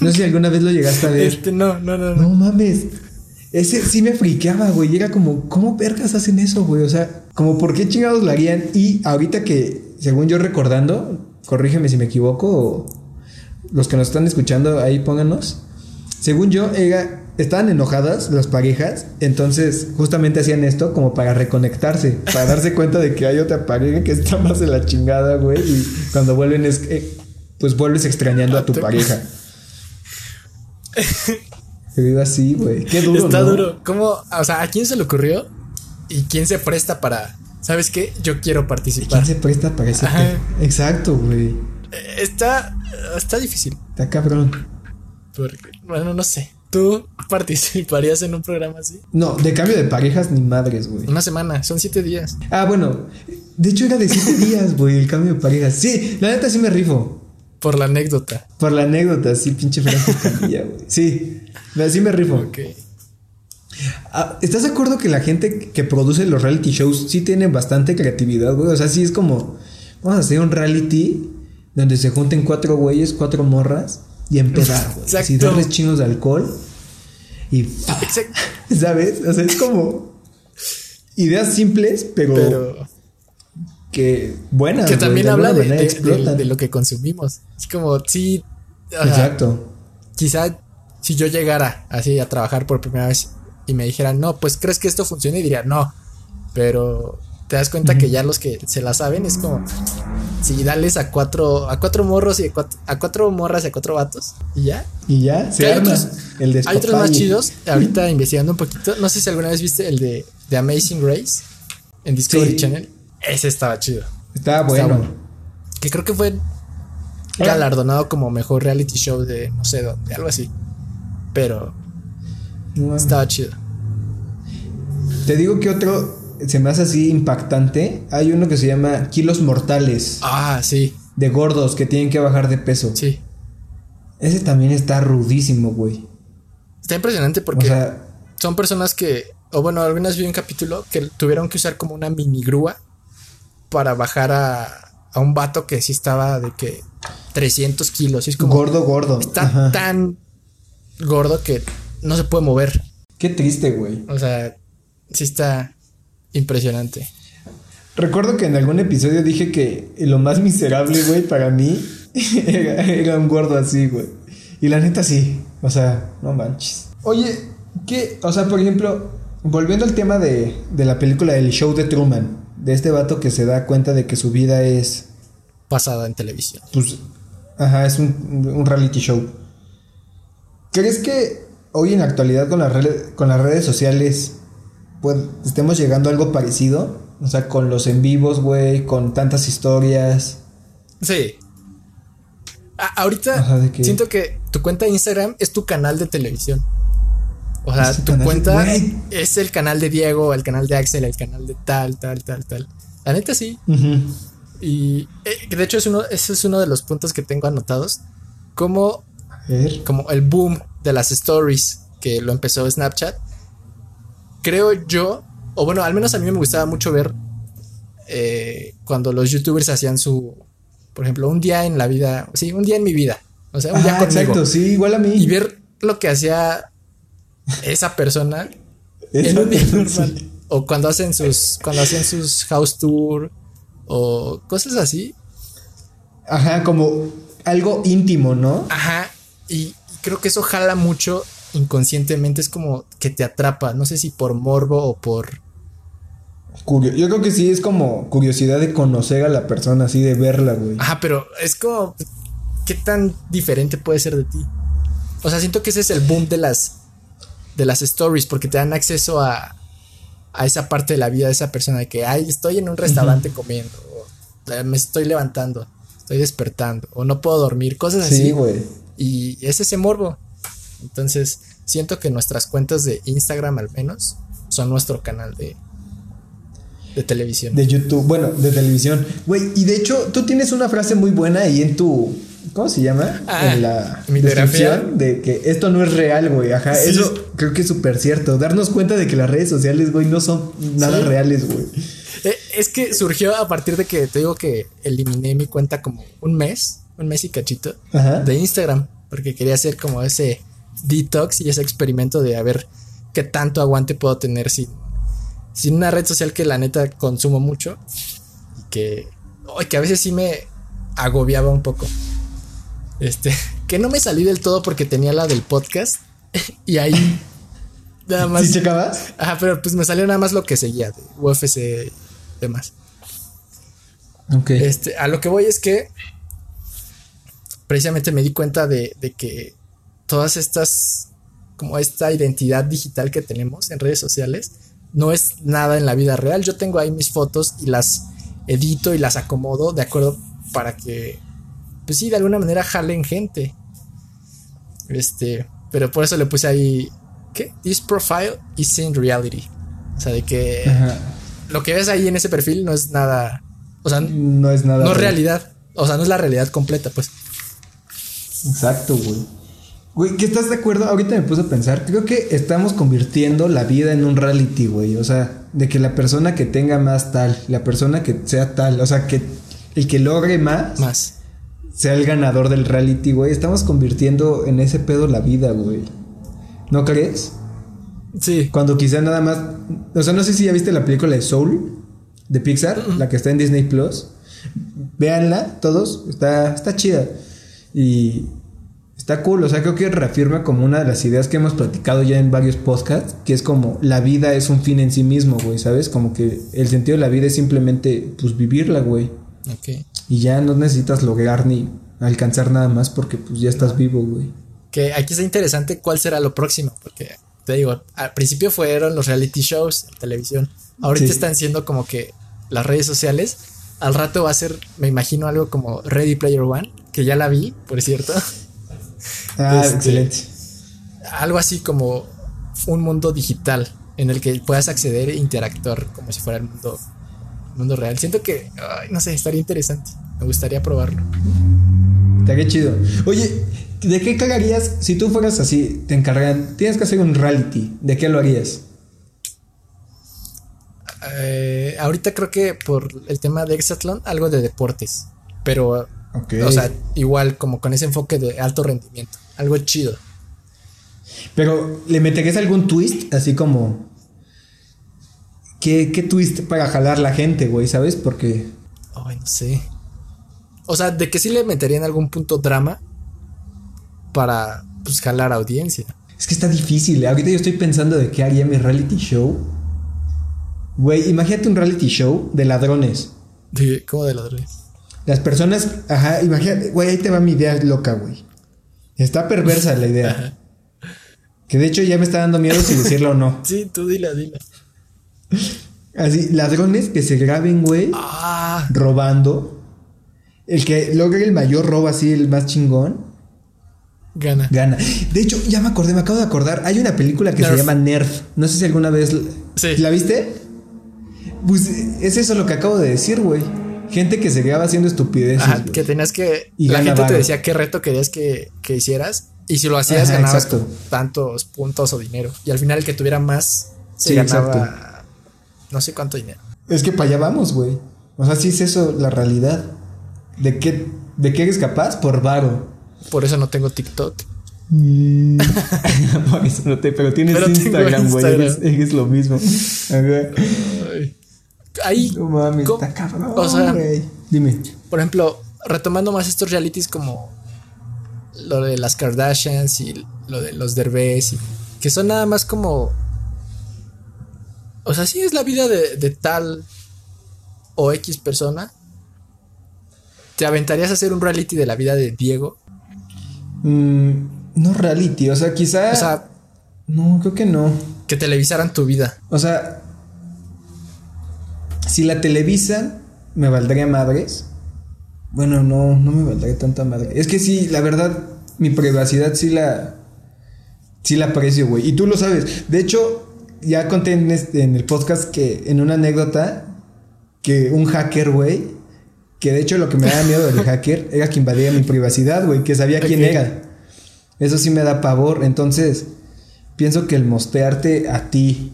No sé si alguna vez lo llegaste a ver. Este, no, no, no. No, mames. Ese sí me friqueaba, güey. Era como, ¿cómo vergas hacen eso, güey? O sea, como, ¿por qué chingados lo harían? Y ahorita que, según yo recordando, corrígeme si me equivoco, o los que nos están escuchando ahí pónganos. Según yo, era estaban enojadas las parejas, entonces justamente hacían esto como para reconectarse, para darse cuenta de que hay otra pareja que está más de la chingada, güey, y cuando vuelven es eh, pues vuelves extrañando a tu pareja. Que así, güey. Qué duro. Está duro. ¿Cómo? O sea, ¿a quién se le ocurrió? ¿Y quién se presta para, ¿sabes qué? Yo quiero ¿Quién participar. se presta para pe- Exacto, güey. Eh, Está, está difícil. Está cabrón. Porque, bueno, no sé. ¿Tú participarías en un programa así? No, de cambio de parejas ni madres, güey. Una semana, son siete días. Ah, bueno. De hecho era de siete días, güey, el cambio de parejas. Sí, la neta sí me rifo. Por la anécdota. Por la anécdota, sí, pinche Franco Escamilla, güey. Sí, la- sí me rifo. Ok. Ah, ¿Estás de acuerdo que la gente que produce los reality shows sí tiene bastante creatividad, güey? O sea, sí es como, vamos a hacer un reality donde se junten cuatro güeyes, cuatro morras y empezar, güey. Así darles chinos de alcohol y... ¿Sabes? O sea, es como ideas simples, pero, Pero que buenas. que también de habla de, manera de- explotan. de- de lo que consumimos. Es como, sí, o sea, Exacto. quizá si yo llegara así a trabajar por primera vez y me dijeran, no, pues crees que esto funciona y diría, no, pero te das cuenta que ya los que se la saben es como, si dales a cuatro, a cuatro morros y a cuatro, a cuatro morras y a cuatro vatos y ya. Y ya, se hay otros- el Hay otros más chidos, ahorita investigando un poquito, no sé si alguna vez viste el de, de Amazing Race en Discovery Sí. Channel, ese estaba chido. Estaba bueno. bueno. Que creo que fue galardonado como mejor reality show de no sé dónde, algo así. Pero estaba chido. Te digo que otro se me hace así impactante. Hay uno que se llama Kilos Mortales, Ah, sí, de gordos que tienen que bajar de peso. sí. Ese también está rudísimo, güey. Está impresionante O porque sea, son personas que, o bueno, algunas vi un capítulo que tuvieron que usar como una mini grúa para bajar a, a un vato que sí estaba de que 300 kilos. Y es como, gordo, gordo. está Ajá. tan gordo que no se puede mover. Qué triste, güey. O sea, sí está impresionante. Recuerdo que en algún episodio dije que lo más miserable, güey, para mí era, era un gordo así, güey. Y la neta sí. O sea, no manches. Oye, ¿qué? O sea, por ejemplo, volviendo al tema de, de la película del show de Truman, de este vato que se da cuenta de que su vida es, Pasada en televisión. pues, ajá, es un, un reality show. ¿Crees que hoy en la actualidad con las redes, con las redes sociales, pues, estemos llegando a algo parecido? O sea, con los en vivos, güey, con tantas historias. Sí. A- ahorita siento que tu cuenta de Instagram es tu canal de televisión. O sea, tu canal cuenta es el canal de Diego, el canal de Axel, el canal de tal, tal, tal, tal. La neta sí. Y eh, de hecho es uno, ese es uno de los puntos que tengo anotados. Como, como el boom de las stories que lo empezó Snapchat. Creo yo, o bueno, al menos a mí me gustaba mucho ver eh, cuando los youtubers hacían su, por ejemplo, un día en la vida, sí, un día en mi vida. O sea, un día Ah, conmigo. exacto, sí, igual a mí. Y ver lo que hacía esa persona en un día normal. O cuando hacen sus, cuando hacían sus house tour o cosas así. Ajá, como algo íntimo, ¿no? Ajá. Y creo que eso jala mucho inconscientemente. Es como que te atrapa. No sé si por morbo o por. Curio- Yo creo que sí es como curiosidad de conocer a la persona, así de verla, güey. Ajá, pero es como. ¿Qué tan diferente puede ser de ti? O sea, siento que ese es el boom de las. De las stories. Porque te dan acceso a. A esa parte de la vida de esa persona. De que, ay, estoy en un restaurante comiendo. O "Eh, me estoy levantando. Estoy despertando. O no puedo dormir. Cosas así. Sí, güey. Y es ese morbo. Entonces, siento que nuestras cuentas de Instagram al menos son nuestro canal de, de televisión. De YouTube, bueno, de televisión. Güey, y de hecho, tú tienes una frase muy buena ahí en tu. ¿Cómo se llama? Ah, en la descripción de que esto no es real, güey. Ajá, Sí. eso creo que es súper cierto. Darnos cuenta de que las redes sociales, güey, no son nada Sí. reales, güey. Eh, es que surgió a partir de que te digo que eliminé mi cuenta como un mes, un mes y cachito, Ajá. de Instagram, porque quería hacer como ese detox y ese experimento de a ver qué tanto aguante puedo tener sin, sin una red social que la neta consumo mucho y que, ay, que a veces sí me agobiaba un poco. Este, que no me salí del todo porque tenía la del podcast y ahí nada más. ¿Sí checabas? Ajá, pero pues me salió nada más lo que seguía de UFC y demás. Ok. Este, a lo que voy es que precisamente me di cuenta de, de que todas estas, como esta identidad digital que tenemos en redes sociales, no es nada en la vida real. Yo tengo ahí mis fotos y las edito y las acomodo de acuerdo para que, pues sí, de alguna manera jalen gente. Este, pero por eso le puse ahí, ¿qué? This profile is in reality. O sea, de que lo que ves ahí en ese perfil no es nada, o sea, no es nada. No es realidad, o sea, no es la realidad completa, pues. Exacto, güey. Güey, ¿qué estás de acuerdo? Ahorita me puse a pensar, creo que estamos convirtiendo la vida en un reality, güey. O sea, de que la persona que tenga más tal, la persona que sea tal, o sea, que el que logre más, más. Sea el ganador del reality, güey. Estamos convirtiendo en ese pedo la vida, güey. ¿No crees? Sí. Cuando quizá nada más. O sea, no sé si ya viste la película de Soul de Pixar, la que está en Disney Plus. Véanla, todos. Está, está chida. Y Está cool, o sea, creo que reafirma como una de las ideas que hemos platicado ya en varios podcasts, que es como la vida es un fin en sí mismo, güey, ¿sabes? Como que el sentido de la vida es simplemente, pues, vivirla, güey. Ok. Y ya no necesitas lograr ni alcanzar nada más porque, pues, ya estás vivo, güey. Que aquí está interesante cuál será lo próximo, porque te digo, al principio fueron los reality shows en televisión, ahorita están siendo como que las redes sociales, al rato va a ser, me imagino, algo como Ready Player One, que ya la vi, por cierto. Ah, este, excelente. Algo así como un mundo digital en el que puedas acceder e interactuar como si fuera el mundo, mundo real. Siento que, no sé, estaría interesante. Me gustaría probarlo. Estaría chido. Oye, ¿de qué cagarías si tú fueras así? Te encargan, tienes que hacer un reality. ¿De qué lo harías? Eh, ahorita creo que por el tema de Exatlón, algo de deportes. Pero o sea, igual como con ese enfoque de alto rendimiento. Algo chido. Pero, ¿le meterías algún twist? Así como. ¿Qué, qué twist para jalar la gente, güey? ¿Sabes? Porque. Ay, no sé. O sea, de que sí le metería en algún punto drama para pues jalar audiencia. Es que está difícil. ¿eh? Ahorita yo estoy pensando de qué haría mi reality show. Güey, imagínate un reality show de ladrones. ¿Cómo de ladrones? Las personas, ajá, imagínate, güey, ahí te va mi idea loca, güey. Está perversa la idea. Que de hecho ya me está dando miedo si decirlo o no. Sí, tú dila, dila. Así, ladrones que se graben, güey, ah. robando. El que logre el mayor robo así, el más chingón. Gana. Gana. De hecho, ya me acordé, me acabo de acordar. Hay una película que se llama Nerf. No sé si alguna vez. Sí. ¿La viste? Pues es eso lo que acabo de decir, güey. Gente que se quedaba haciendo estupideces. que tenías que. Y la gente te decía qué reto querías que, hicieras. Y si lo hacías, ganabas tantos puntos o dinero. Y al final, el que tuviera más se ganaba. No sé cuánto dinero. Es que para allá vamos, güey. O sea, sí es eso la realidad. ¿De qué, de qué eres capaz? Por varo. Por eso no tengo TikTok. Mm. Por eso no te, pero tienes Instagram, güey. Es, lo mismo. ahí. No mames, está cabrón. O sea, dime. Por ejemplo, retomando más estos realities como lo de las Kardashians y lo de los Derbez, que son nada más como. O sea, sí es la vida de, tal o X persona. ¿Te aventarías a hacer un reality de la vida de Diego? Mm, no reality, o sea, quizá. O sea. No, creo que no. Que televisaran tu vida. O sea, si la televisan, me valdría madres. Bueno, no, no me valdría tanta madre. Es que sí, la verdad, mi privacidad sí la. Sí la aprecio, güey. Y tú lo sabes. De hecho, ya conté en, este, en el podcast que en una anécdota que un hacker, güey, que de hecho lo que me da miedo del hacker era que invadía mi privacidad, güey, que sabía quién era. Eso sí me da pavor. Entonces, pienso que el mostearte a ti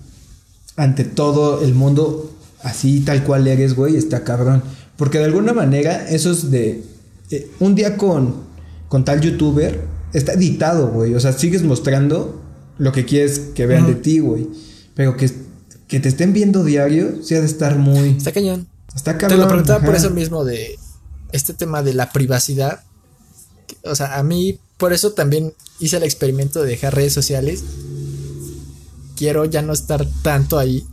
ante todo el mundo así tal cual eres, güey, está cabrón. Porque de alguna manera, eso es de. Eh, un día con, con tal youtuber, está editado, güey. O sea, sigues mostrando lo que quieres que vean de ti, güey. Pero que, que te estén viendo diario, sí ha de estar muy. Está cañón. Está cabrón. Te lo preguntaba por eso mismo de este tema de la privacidad. O sea, a mí, por eso también hice el experimento de dejar redes sociales. Quiero ya no estar tanto ahí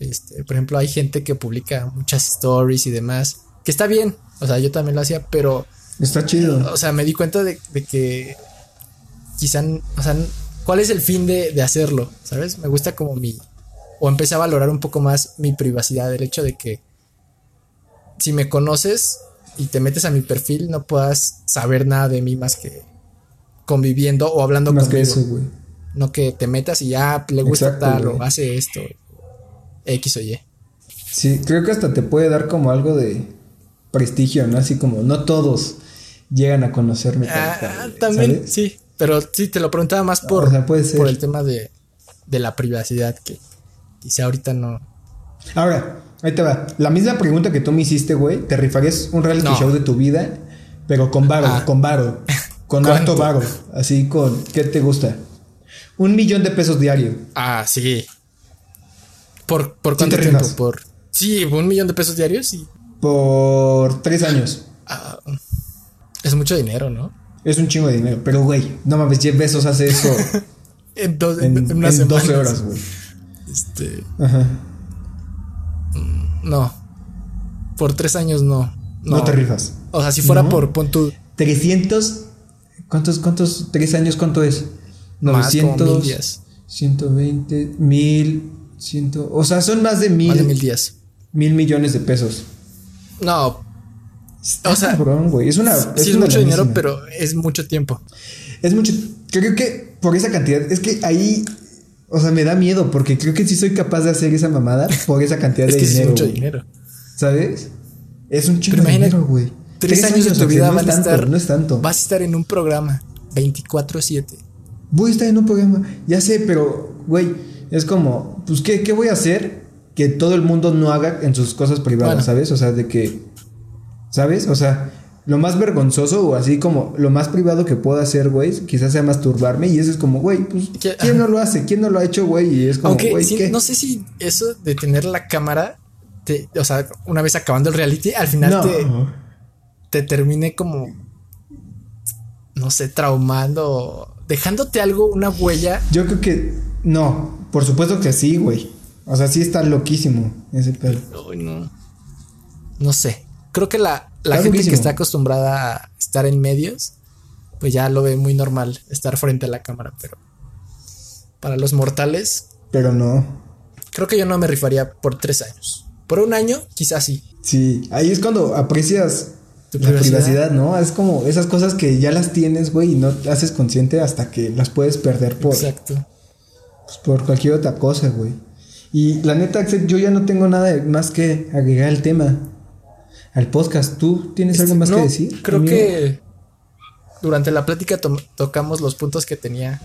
este, por ejemplo, hay gente que publica muchas stories y demás, que está bien, o sea, yo también lo hacía, pero... Está chido. O sea, me di cuenta de, que quizá, o sea, ¿cuál es el fin de, hacerlo? ¿Sabes? Me gusta como mi, o empecé a valorar un poco más mi privacidad, el hecho de que si me conoces y te metes a mi perfil no puedas saber nada de mí más que conviviendo o hablando Más conmigo. que eso, güey. No que te metas y ya le gusta Exacto, tal güey. o hace esto, X o Y. Sí, creo que hasta te puede dar como algo de prestigio, ¿no? Así como no todos llegan a conocerme. tal Ah, también, ¿sabes? sí. Pero sí, te lo preguntaba más por, O sea, puede ser. por el tema de, de la privacidad que quizá ahorita no. Ahora, ahí te va. La misma pregunta que tú me hiciste, güey. ¿Te rifarías un reality No. show de tu vida? Pero con varo, Ah. con varo. Con ¿Cuánto? alto varo. Así con. ¿Qué te gusta? Un millón de pesos diario. Ah, sí. ¿Por, por Sí cuánto tiempo? Por. Sí, un millón de pesos diarios y. Por tres años. ah, es mucho dinero, ¿no? Es un chingo de dinero. Pero, güey, no mames, Jeff Bezos hace eso En, dos, en, en en semana. 12 horas, güey. Este. Ajá. No. Por tres años no. No, te rifas. O sea, si fuera No. por pon tu 300. ¿Cuántos, cuántos? ¿Tres años cuánto es? Más, como 900. mil días. 120, 1000, 100. O sea, son más de mil, más de mil días. mil millones de pesos. No, Está O sea, cabrón, güey. Es una. sí es una mucho dinero, pero es mucho tiempo. Es mucho. Creo que por esa cantidad. Es que ahí. O sea, me da miedo porque creo que sí soy capaz de hacer esa mamada por esa cantidad Es de que sí es dinero. mucho güey. dinero. ¿Sabes? Es un chingo de dinero, güey. Tres, años, de tu vida no van a estar. No es tanto. Vas a estar en un programa 24-7. Voy a estar en un programa. Ya sé, pero, güey, es como, pues, ¿qué, qué voy a hacer que todo el mundo no haga en sus cosas privadas, Bueno. ¿sabes? O sea, de que, ¿sabes? O sea, lo más vergonzoso o así como lo más privado que puedo hacer, güey, quizás sea masturbarme y eso es como, güey, pues, ¿Qué? ¿quién no lo hace? ¿Quién no lo ha hecho, güey? Y es como, Aunque güey, no sé si eso de tener la cámara, te- o sea, una vez acabando el reality, al final No. te, te termine como, no sé, traumando, dejándote algo, una huella. Yo creo que, no, por supuesto que sí, güey. O sea, sí está loquísimo ese pedo. Uy, no. No sé. Creo que la, la gente que está acostumbrada a estar en medios, pues ya lo ve muy normal estar frente a la cámara, pero para los mortales, Pero no. creo que yo no me rifaría por tres años. Por un año, quizás sí. Sí, ahí es cuando aprecias Tu la privacidad. privacidad, ¿no? Es como esas cosas que ya las tienes, güey, y no te haces consciente hasta que las puedes perder por, Exacto. pues, por cualquier otra cosa, güey. Y la neta, yo ya no tengo nada más que agregar al tema, al podcast. ¿Tú tienes algo más No, que decir? Creo amigo? que durante la plática to- tocamos los puntos que tenía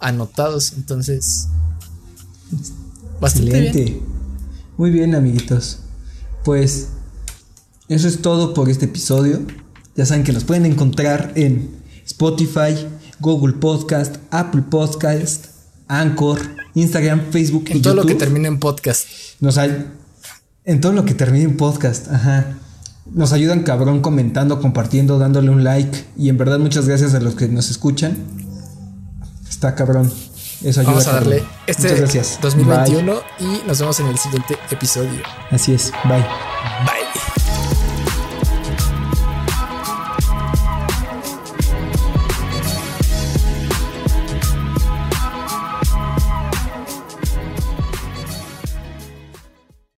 anotados, entonces bastante Excelente. bien. Muy bien, amiguitos. Pues eso es todo por este episodio. Ya saben que nos pueden encontrar en Spotify, Google Podcast, Apple Podcast, Anchor, Instagram, Facebook En y todo lo que termine en podcast. Nos hay en todo lo que termine en podcast, ajá. Nos ayudan cabrón comentando, compartiendo, dándole un like y en verdad muchas gracias a los que nos escuchan. Está cabrón. Eso ayuda. Vamos a darle cabrón. este Muchas gracias. 2021 y nos vemos en el siguiente episodio. Así es. Bye. Bye.